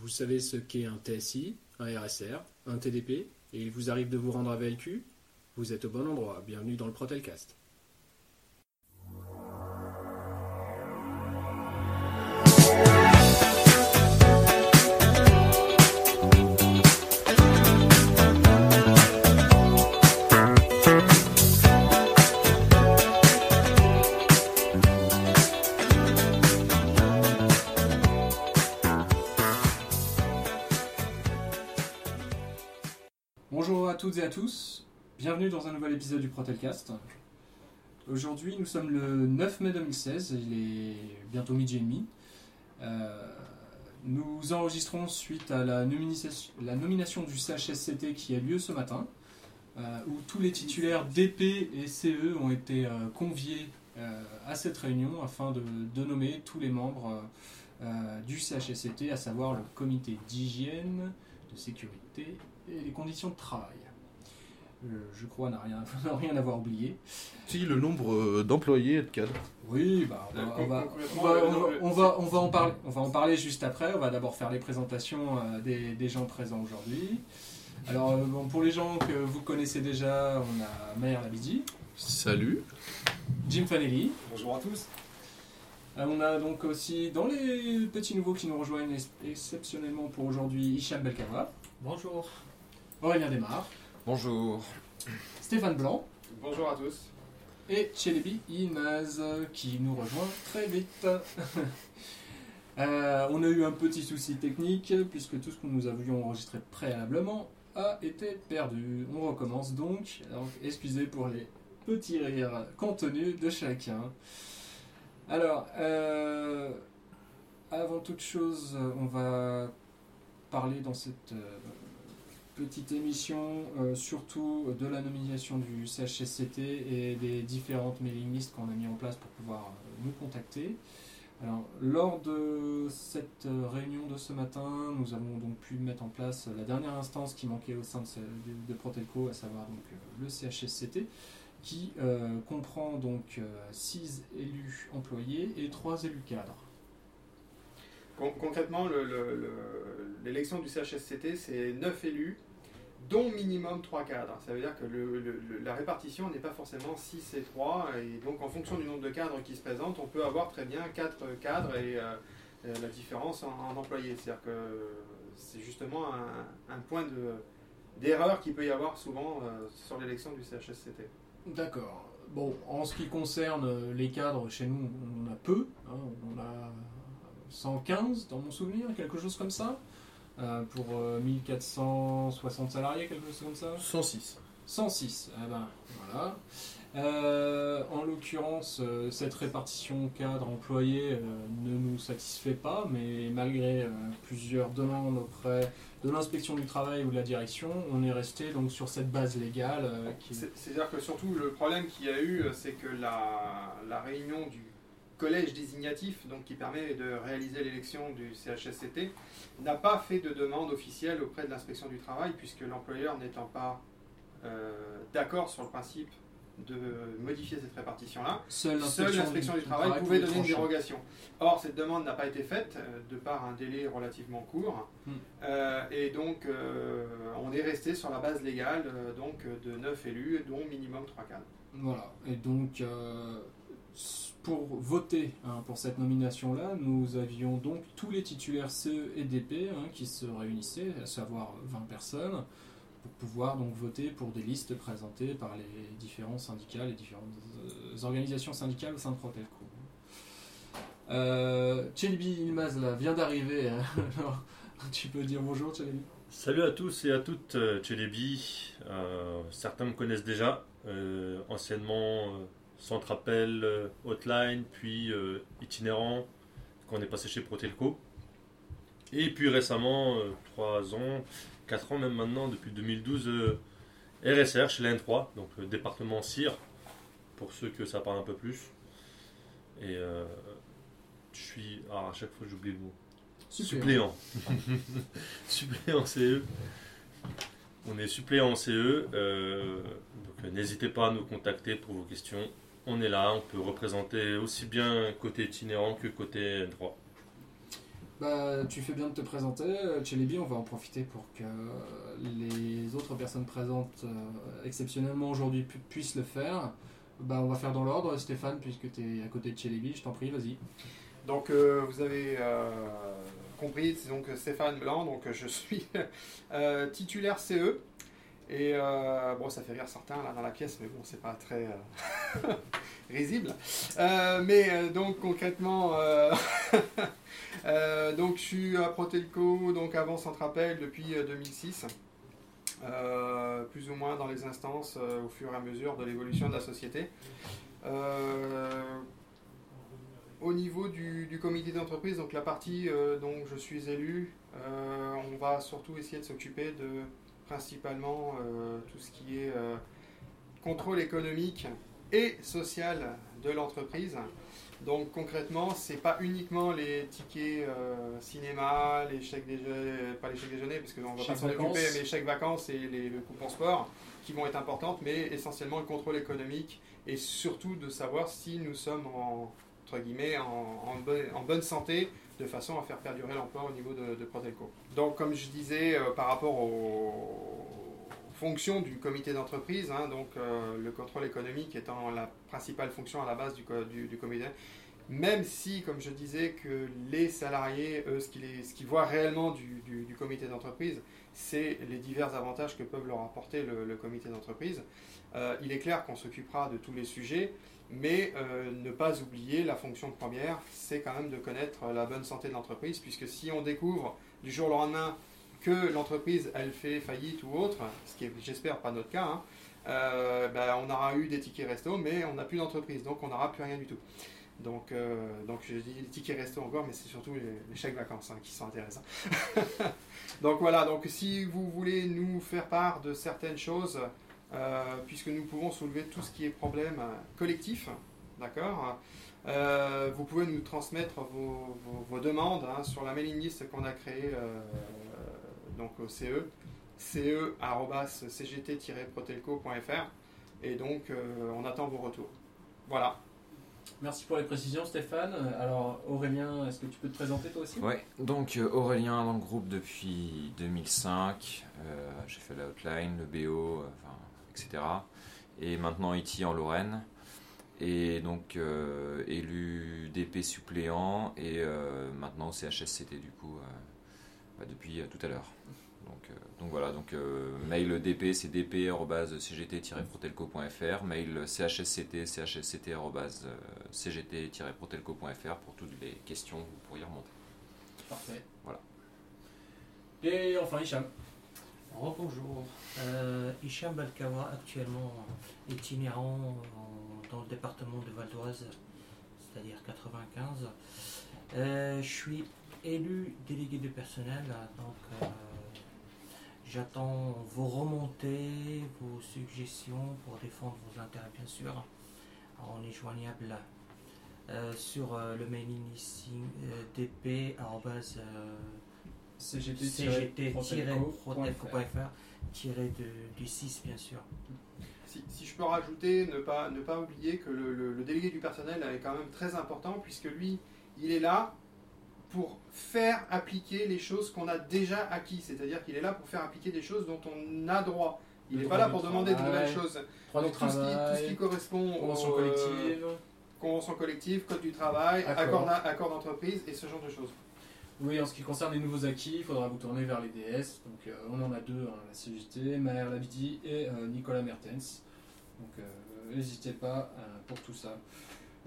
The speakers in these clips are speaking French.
Vous savez ce qu'est un TSI, un RSR, un TDP, et il vous arrive de vous rendre à VLQ Vous êtes au bon endroit, bienvenue dans le Protelcast. À tous, bienvenue dans un nouvel épisode du Protelcast. Aujourd'hui nous sommes le 9 mai 2016, il est bientôt midi et demi. Euh, nous enregistrons suite à la nomination, du CHSCT qui a lieu ce matin, euh, où tous les titulaires DP et CE ont été euh, conviés à cette réunion afin de, de nommer tous les membres du CHSCT, à savoir le comité d'hygiène, de sécurité et les conditions de travail. Euh, je crois n'a rien, n'a rien avoir oublié. Si, le nombre euh, d'employés et de cadres. Oui, bah, on, va, on, va, on, va, on, va, on, va, on va en parler. On va en parler juste après. On va d'abord faire les présentations euh, des, des gens présents aujourd'hui. Alors, euh, bon, pour les gens que vous connaissez déjà, on a Maher Labidi, Salut. Jim Fanelli. Bonjour à tous. Euh, On a donc aussi, dans les petits nouveaux qui nous rejoignent ex- exceptionnellement pour aujourd'hui, Hicham Belkava, Bonjour. Aurélien Desmar, Bonjour. Stéphane Blanc Bonjour à tous. et Chelebi Inaz qui nous rejoint très vite. Euh, on a eu un petit souci technique puisque tout ce que nous avions enregistré préalablement a été perdu. On recommence donc. Donc excusez pour les petits rires contenus de chacun. Alors, euh, avant toute chose, on va parler dans cette euh, petite émission euh, surtout de la nomination du CHSCT et des différentes mailing lists qu'on a mis en place pour pouvoir euh, nous contacter. Alors, lors de cette euh, réunion de ce matin, nous avons donc pu mettre en place la dernière instance qui manquait au sein de, ce- à savoir donc le CHSCT, qui comprend donc 6 élus employés et 3 élus cadres. Con- concrètement, le- le- le- l'élection du CHSCT, c'est 9 élus, dont minimum 3 cadres. Ça veut dire que la répartition n'est pas forcément 6 et 3. Et donc, en fonction du nombre de cadres qui se présentent, on peut avoir très bien 4 cadres et euh, euh, la différence en, employés. C'est-à-dire que c'est justement un, point de d'erreur qu'il peut y avoir souvent euh, sur l'élection du CHSCT. D'accord. Bon, en ce qui concerne les cadres, chez nous, on a peu. hein. on a 115 dans mon souvenir, quelque chose comme ça. Euh, pour euh, 1460 salariés, quelque chose comme ça. 106. 106, eh ben, voilà. Euh, en l'occurrence, euh, cette répartition cadre-employé euh, ne nous satisfait pas, mais malgré euh, plusieurs demandes auprès de l'inspection du travail ou de la direction, on est resté donc sur cette base légale euh, qui C'est-à-dire que surtout le problème qu'il y a eu, euh, c'est que la, la réunion du collège désignatif, donc qui permet de réaliser l'élection du CHSCT, n'a pas fait de demande officielle auprès de l'inspection du travail, puisque l'employeur n'étant pas euh, d'accord sur le principe de modifier cette répartition-là, Seule l'inspection du travail pouvait donner une dérogation. Or, cette demande n'a pas été faite euh, de par un délai relativement court, Hmm. Euh, et donc on est resté sur la base légale donc de 9 élus, dont minimum 3 cadres. Voilà, et donc pour voter hein, pour cette nomination-là, nous avions donc tous les titulaires CE et DP hein, qui se réunissaient, à savoir 20 personnes, pour pouvoir donc voter pour des listes présentées par les différents syndicats, les différentes euh, organisations syndicales au sein de Protelco. Euh, Chelibi Ilmaz là, vient d'arriver, hein. tu peux dire bonjour Chelibi Salut à tous et à toutes, euh, Tchélébi. Euh, certains me connaissent déjà, anciennement centre appel, euh, hotline, puis euh, itinérant, quand on est passé chez Protelco. Et puis récemment, euh, 3 ans, 4 ans même maintenant, depuis 2012, euh, RSR chez l'N3, donc le département CIR, pour ceux que ça parle un peu plus. Et euh, je suis. Ah, à chaque fois j'oublie le mot. Suppléant. suppléant CE. On est suppléant en CE. euh, donc euh, n'hésitez pas à nous contacter pour vos questions. On est là, on peut représenter aussi bien côté itinérant que côté droit. Bah, tu fais bien de te présenter. Euh, Chelebi, on va en profiter pour que les autres personnes présentes euh, exceptionnellement aujourd'hui pu- puissent le faire. Bah, on va faire dans l'ordre, Stéphane, puisque tu es à côté de Chelebi, je t'en prie, vas-y. Donc euh, vous avez euh, compris, c'est donc Stéphane Blanc, donc je suis euh, titulaire CE. Et euh, bon, ça fait rire certains là dans la pièce, mais bon, c'est pas très euh, risible. Euh, mais donc concrètement, donc je suis à Protelco, donc avant Centrapel depuis euh, 2006. Euh, plus ou moins dans les instances au fur et à mesure de l'évolution de la société. Au niveau du, du comité d'entreprise, donc la partie dont je suis élu, on va surtout essayer de s'occuper de principalement euh, tout ce qui est euh, contrôle économique et social de l'entreprise. Donc concrètement, c'est pas uniquement les tickets euh, cinéma, les chèques déjeuner, pas les chèques déjeuner parce qu'on va pas s'en occuper, vacances. mais les chèques vacances et les, le coupon sport qui vont être importantes, mais essentiellement le contrôle économique et surtout de savoir si nous sommes en, entre guillemets, en, en bonne, en bonne santé de façon à faire perdurer l'emploi au niveau de, de Protelco. Donc comme je disais euh, par rapport aux fonctions du comité d'entreprise, hein, euh, le contrôle économique étant la principale fonction à la base du, du comité, même si, comme je disais, que les salariés, eux, ce qu'ils voient réellement du, comité d'entreprise, c'est les divers avantages que peuvent leur apporter le, le comité d'entreprise. Euh, il est clair qu'on s'occupera de tous les sujets, mais euh, ne pas oublier la fonction première, c'est quand même de connaître la bonne santé de l'entreprise, puisque si on découvre du jour au lendemain que l'entreprise, elle fait faillite ou autre, ce qui est, j'espère, pas notre cas, hein, euh, ben, on aura eu des tickets resto, mais on n'a plus d'entreprise, donc on n'aura plus rien du tout. Donc, euh, donc les tickets resto encore, mais c'est surtout les, chèques vacances hein, qui sont intéressants. donc voilà, donc si vous voulez nous faire part de certaines choses, euh, puisque nous pouvons soulever tout ce qui est problème euh, collectif, d'accord euh, Vous pouvez nous transmettre vos, vos- demandes hein, sur la mailing list qu'on a créée donc au CE, E ce.cgt-protelco.fr et donc on attend vos retours. Voilà. Merci pour les précisions, Stéphane. Alors, Aurélien, est-ce que tu peux te présenter toi aussi? Ouais, donc euh, Aurélien dans le groupe depuis 2005. euh, J'ai fait la le BO, enfin, etc. Et maintenant IT en Lorraine. Et donc euh, élu DP suppléant et maintenant au CHSCT du coup bah, depuis tout à l'heure. Donc, euh, donc voilà, donc euh, mail DP c'est dp.cgt-protelco.fr, mail CHSCT chsct.cgt-protelco.fr pour toutes les questions que vous pourriez remonter. Parfait. Voilà. Et enfin, Hicham. Rebonjour. Euh, Hicham Balkawa, actuellement itinérant en- dans le département de Val d'Oise, c'est-à-dire 95. Euh, je suis élu délégué de personnel, donc euh, j'attends vos remontées, vos suggestions pour défendre vos intérêts, bien sûr. On est joignable euh, sur euh, le mailing listing euh, dp euh, de- du 6 bien sûr. Si, si je peux rajouter, ne pas, ne pas oublier que le, le- le délégué du personnel est quand même très important puisque lui, il est là pour faire appliquer les choses qu'on a déjà acquis. C'est-à-dire qu'il est là pour faire appliquer des choses dont on a droit. Il n'est pas là pour demander de nouvelles choses. Donc, tout, ce qui, tout ce travail, qui correspond convention aux, collective. euh, convention collective, code du travail, Accord. d'entreprise et ce genre de choses. Oui, en ce qui concerne les nouveaux acquis, il faudra vous tourner vers les DS. Donc, euh, on en a deux, hein, la CGT, Maher Labidi et euh, Nicolas Mertens. Donc, euh, n'hésitez pas euh, pour tout ça.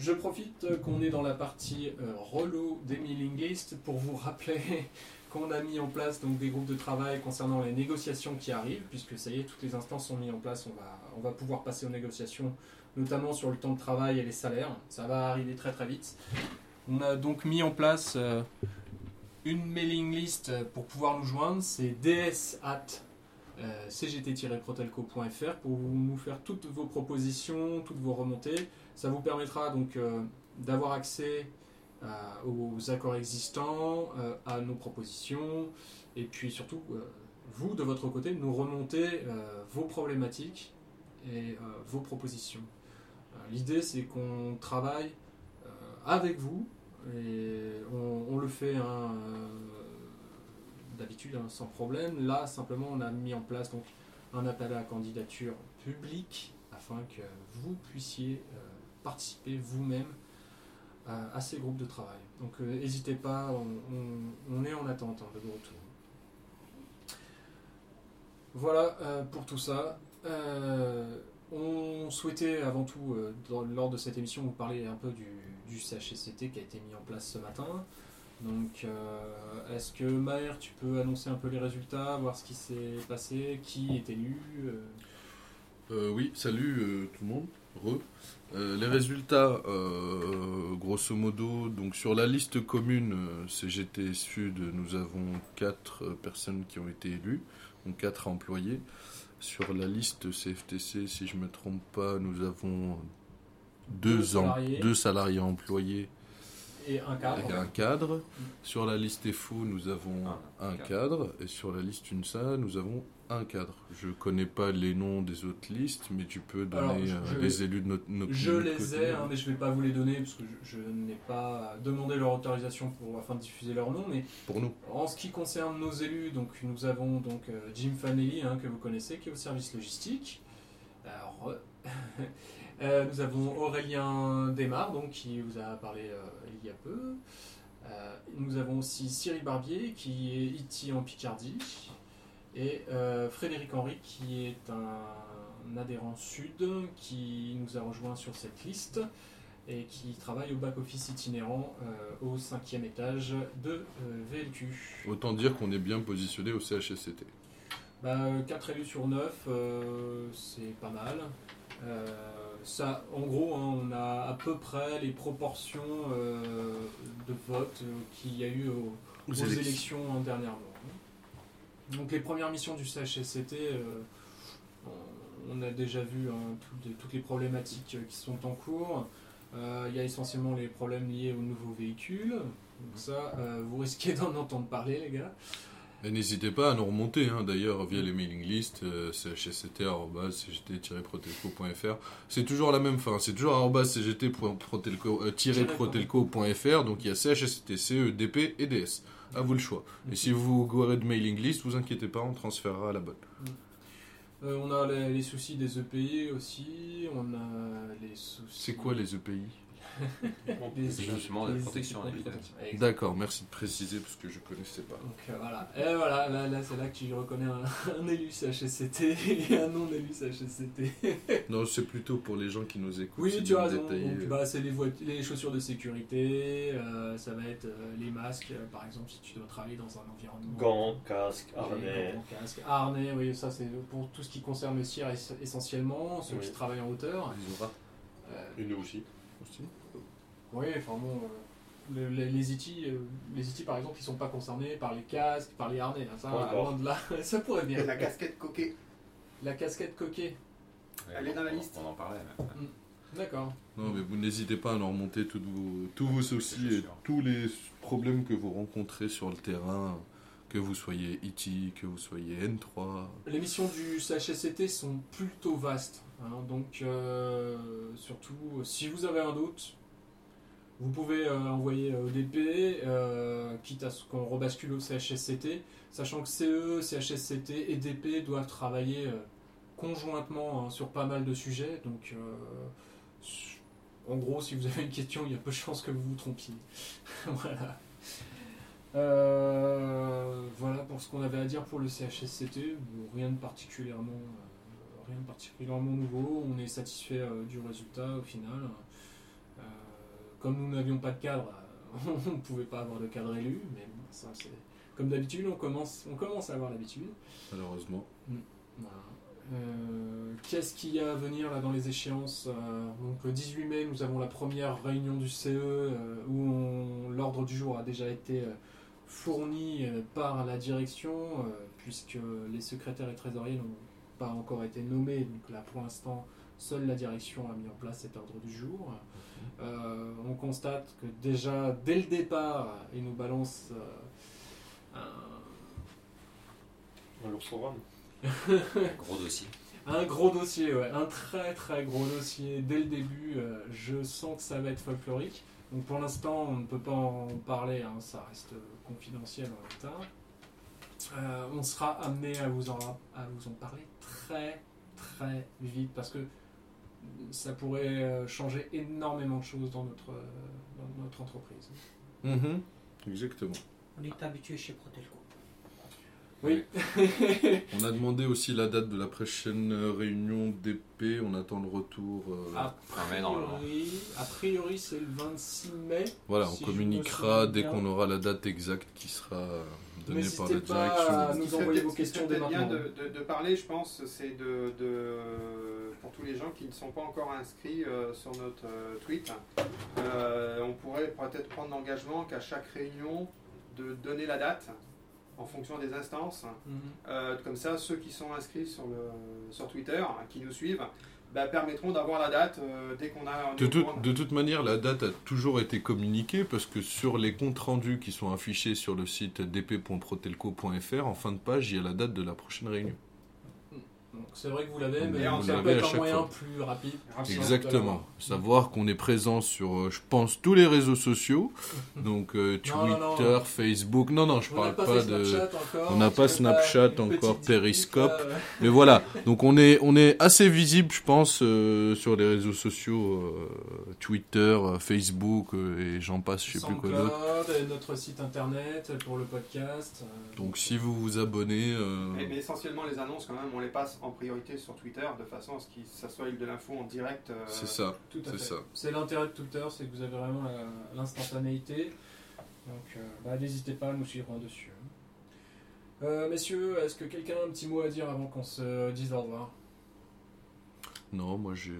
Je profite euh, qu'on est dans la partie euh, relou des mailing lists pour vous rappeler qu'on a mis en place donc, des groupes de travail concernant les négociations qui arrivent, puisque ça y est, toutes les instances sont mises en place. On va, on va pouvoir passer aux négociations, notamment sur le temps de travail et les salaires. Ça va arriver très très vite. On a donc mis en place euh, une mailing list pour pouvoir nous joindre, c'est ds at cgt-protelco.fr pour nous faire toutes vos propositions, toutes vos remontées. Ça vous permettra donc euh, d'avoir accès euh, aux accords existants, euh, à nos propositions, et puis surtout, euh, vous, de votre côté, nous remonter euh, vos problématiques et euh, vos propositions. Euh, L'idée, c'est qu'on travaille euh, avec vous, Et on, le fait hein, euh, d'habitude hein, sans problème. Là, simplement, on a mis en place donc, un appel à candidature public afin que vous puissiez euh, participer vous-même à, à ces groupes de travail. Donc euh, n'hésitez pas, on, est en attente hein, de vos retours. Voilà euh, pour tout ça. Euh, on souhaitait avant tout, euh, lors de cette émission, vous parler un peu du, du CHSCT qui a été mis en place ce matin. Donc, euh, est-ce que Maher, tu peux annoncer un peu les résultats, voir ce qui s'est passé, qui est élu euh, Euh, oui, salut tout le monde. Re. Les résultats, grosso modo, donc sur la liste commune CGT Sud, nous avons quatre euh, personnes qui ont été élues, donc quatre employés. Sur la liste CFTC, si je ne me trompe pas, nous avons deux, deux salariés employés et un cadre et un cadre. Sur la liste FO, nous avons Un un cadre. Et sur la liste UNSA, nous avons un cadre. Je connais pas les noms des autres listes, mais tu peux donner Alors, je- euh, je- les élus de notre, notre- Je notre les côté. ai, hein, mais je ne vais pas vous les donner parce que je, je n'ai pas demandé leur autorisation pour, afin de diffuser leur nom. Mais Pour nous. en ce qui concerne nos élus, donc, nous avons donc euh, Jim Fanelli, hein, que vous connaissez, qui est au service logistique. Alors, euh, nous avons Aurélien Desmar, donc, qui vous a parlé euh, il y a peu. Euh, nous avons aussi Cyril Barbier, qui est IT en Picardie. Et Frédéric Henry, qui est un adhérent sud, qui nous a rejoint sur cette liste et qui travaille au back-office itinérant au cinquième étage de VLQ. Autant dire qu'on est bien positionné au CHSCT. Bah, 4 élus sur 9, c'est pas mal. Euh, ça, en gros, hein, on a à peu près les proportions euh, de vote euh, qu'il y a eu au- aux, Aux élections. élections hein, dernièrement. Donc les premières missions du CHSCT, euh, on- a déjà vu hein, toutes, toutes les problématiques qui sont en cours. Il y a essentiellement les problèmes liés aux nouveaux véhicules. Donc ça, vous risquez d'en entendre parler, les gars. Et n'hésitez pas à nous remonter, hein, d'ailleurs, via les mailing lists, euh, chsct.cgt-protelco.fr. C'est toujours la même fin, c'est toujours cgt-protelco.fr, donc il y a CHSCT, CE, DP et DS. À vous le choix. Et si vous gourez de mailing list, vous inquiétez pas, on transférera à la bonne. Euh, on a les, les soucis des EPI aussi, on a les soucis... C'est quoi les EPI justement de protection. D'accord, merci de préciser parce que je connaissais pas. Donc euh, voilà, et voilà, là, là c'est là que tu reconnais un, un élu CHSCT et un non-élu CHSCT. Non, c'est plutôt pour les gens qui nous écoutent. Oui, tu as raison. Donc, bah, c'est les, chaussures de sécurité, euh, ça va être euh, les masques, euh, par exemple, si tu dois travailler dans un environnement. Gants, casque, Les harnais. gants, casques, harnais, oui, ça c'est pour tout ce qui concerne le cire ess- essentiellement, ceux Oui. qui travaillent en hauteur. Euh, nous aussi. aussi. Oui, enfin bon, euh, le- les, les IT, euh, les IT par exemple, ils sont pas concernés par les casques, par les harnais. hein, ça, Pas encore. loin de là, ça pourrait bien. La casquette coquée. La casquette coquée, Elle est dans la on- liste. On en parlait. mais- d'accord. Non, mais vous n'hésitez pas à nous remonter toutes vos, tous vos soucis C'est et sûr. tous les problèmes que vous rencontrez sur le terrain, que vous soyez IT, que vous soyez N3. Les missions du CHSCT sont plutôt vastes. hein, donc, euh, surtout, si vous avez un doute, vous pouvez euh, envoyer au DP, euh, quitte à ce qu'on rebascule au CHSCT, sachant que CE, CHSCT et DP doivent travailler euh, conjointement hein, sur pas mal de sujets. Donc, euh, en gros, si vous avez une question, il y a peu de chances que vous vous trompiez. voilà. Euh, voilà pour ce qu'on avait à dire pour le CHSCT. Rien de particulièrement, euh, rien de particulièrement nouveau. On est satisfait euh, du résultat au final. Comme nous n'avions pas de cadre, euh, on ne pouvait pas avoir de cadre élu, mais bon, ça c'est comme d'habitude. On commence, on commence à avoir l'habitude. Malheureusement. Voilà. Euh, Qu'est-ce qu'il y a à venir là dans les échéances Euh, Donc le 18 mai, nous avons la première réunion du CE euh, où l'ordre du jour a déjà été fourni par la direction puisque les secrétaires et trésoriers n'ont pas encore été nommés. Donc là pour l'instant, seule la direction a mis en place cet ordre du jour. Euh, on constate que déjà dès le départ, ils nous balancent euh, un, Un lourd programme. Gros dossier. Un gros dossier, ouais, un très très gros dossier dès le début. euh, je sens que ça va être folklorique. Donc pour l'instant, on ne peut pas en parler, hein, ça reste confidentiel en l'état. Euh, on sera amené à vous, en, à vous en parler très très vite parce que ça pourrait euh, changer énormément de choses dans notre, euh, dans notre entreprise. Mhm, Exactement. On est habitué chez Protelco. Oui. On a demandé aussi la date de la prochaine euh, réunion d'épée. On attend le retour. euh, a normalement. priori, a priori, c'est le 26 mai. voilà, si on communiquera dès qu'on aura la date exacte qui sera donnée par la N'hésitez pas à direction. Qui nous envoyer vos questions dès peut-être bien maintenant. de, de- de parler, je pense, c'est de, de- pour tous les gens qui ne sont pas encore inscrits euh, sur notre euh, tweet, euh, on pourrait peut-être prendre l'engagement qu'à chaque réunion de donner la date en fonction des instances. Mhm. Euh, comme ça, ceux qui sont inscrits sur, le, sur Twitter, hein, qui nous suivent, bah, permettront d'avoir la date euh, dès qu'on a. De, courant. de toute manière, la date a toujours été communiquée parce que sur les comptes rendus qui sont affichés sur le site dp.protelco.fr, en fin de page, il y a la date de la prochaine réunion. Donc c'est vrai que vous l'avez, Vous mais l'avez ça à peut être un moyen fois. plus rapide. Exactement. Savoir qu'on est présent sur, euh, je pense, tous les réseaux sociaux. Donc euh, Twitter, non, non. Facebook. Non, non, je On parle pas, pas, de. Snapchat encore. on n'a pas Snapchat encore, Periscope. euh, Mais voilà. Donc on est, on est assez visible, je pense, euh, sur les réseaux sociaux, euh, Twitter, Facebook euh, et j'en passe, je sais plus quoi d'autre. Notre site internet pour le podcast. euh, Donc si vous vous abonnez, euh, Mais, mais essentiellement, les annonces, quand même, on les passe en priorité sur Twitter de façon à ce que ça soit de l'info en direct. euh, c'est ça. Tout à C'est fait. ça. C'est l'intérêt de Twitter, c'est que vous avez vraiment la- l'instantanéité. Donc euh, bah, n'hésitez pas à nous suivre dessus. Euh, messieurs, est-ce que quelqu'un a un petit mot à dire avant qu'on se dise au revoir? Non, moi j'ai,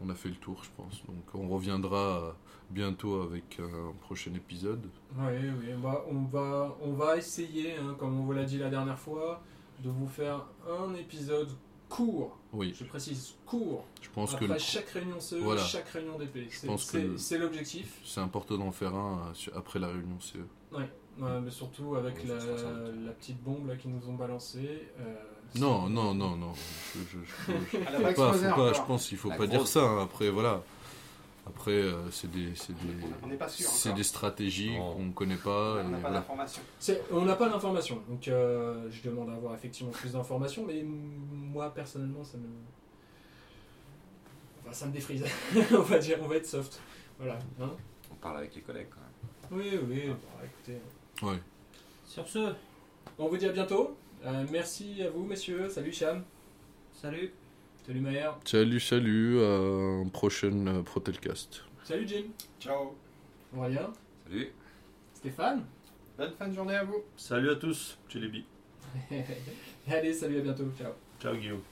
on a fait le tour, je pense. Donc on reviendra bientôt avec un prochain épisode. Oui, oui, bah, on, va, on va essayer, hein, comme on vous l'a dit la dernière fois, de vous faire un épisode court, Oui, je précise court, je pense que après le- chaque réunion CE, Voilà. chaque réunion d'épée. C'est que l'objectif. c'est important d'en faire un euh, après la réunion CE. Ouais, mais surtout avec Ouais, la, petite bombe là qu'ils nous ont balancée. euh, Non, non, non, non. Je, je- je- pas pas, pense qu'il faut La pas dire ça. hein. Après, voilà. Après, euh, c'est des, c'est des, On n'est pas sûr c'est des stratégies qu'on ne connaît pas. On n'a pas voilà. d'informations. C'est- On n'a pas d'informations, donc euh, je demande à avoir effectivement plus d'informations, mais moi personnellement ça me. Enfin, ça me défrise, on va dire, on va être soft. Voilà. hein. On parle avec les collègues quand même. oui, oui, bon, écoutez. Ouais. Sur ce, On vous dit à bientôt. Euh, merci à vous, messieurs. Salut Cham. salut. Salut Maher. Salut, salut. À un prochain euh, Protelcast. Salut Jim. Ciao. Aurélien. Salut Stéphane. Bonne fin de journée à vous. Salut à tous, Tchélébi. Allez, salut, à bientôt. Ciao. Ciao Guillaume.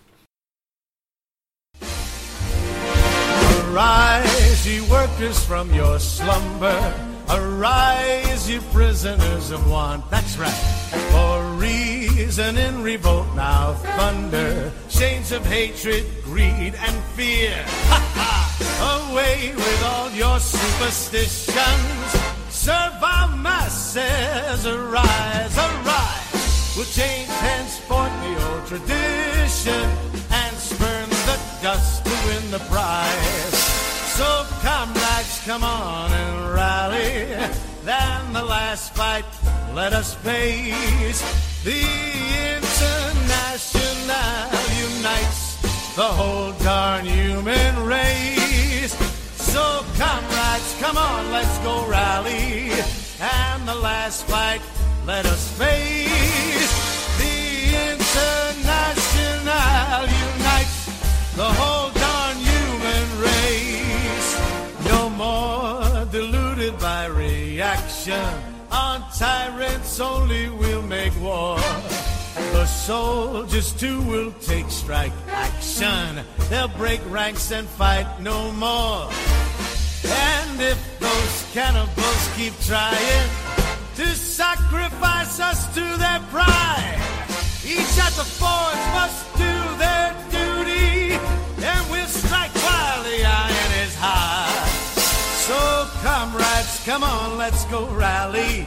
Arise, ye workers, from your slumber. Arise, ye prisoners of want. That's right. For reason in revolt now thunder. Chains of hatred, greed, and fear. Away with all your superstitions. Serve our masses. Arise, arise. We'll change henceforth the old tradition and spurn the dust to win the prize. So comrades, come on and rally. Then the last fight, let us face. The International unites the whole darn human race. So comrades, come on, let's go rally. And the last fight, let us face. The International unites the whole darn human race. No more deluded by reaction. On tyrants only we'll make war. The soldiers too will take strike action. They'll break ranks and fight no more. And if those cannibals keep trying to sacrifice us to their pride, each at the forge must do their duty, and we'll strike while the iron is hot. So, comrades, come on, let's go rally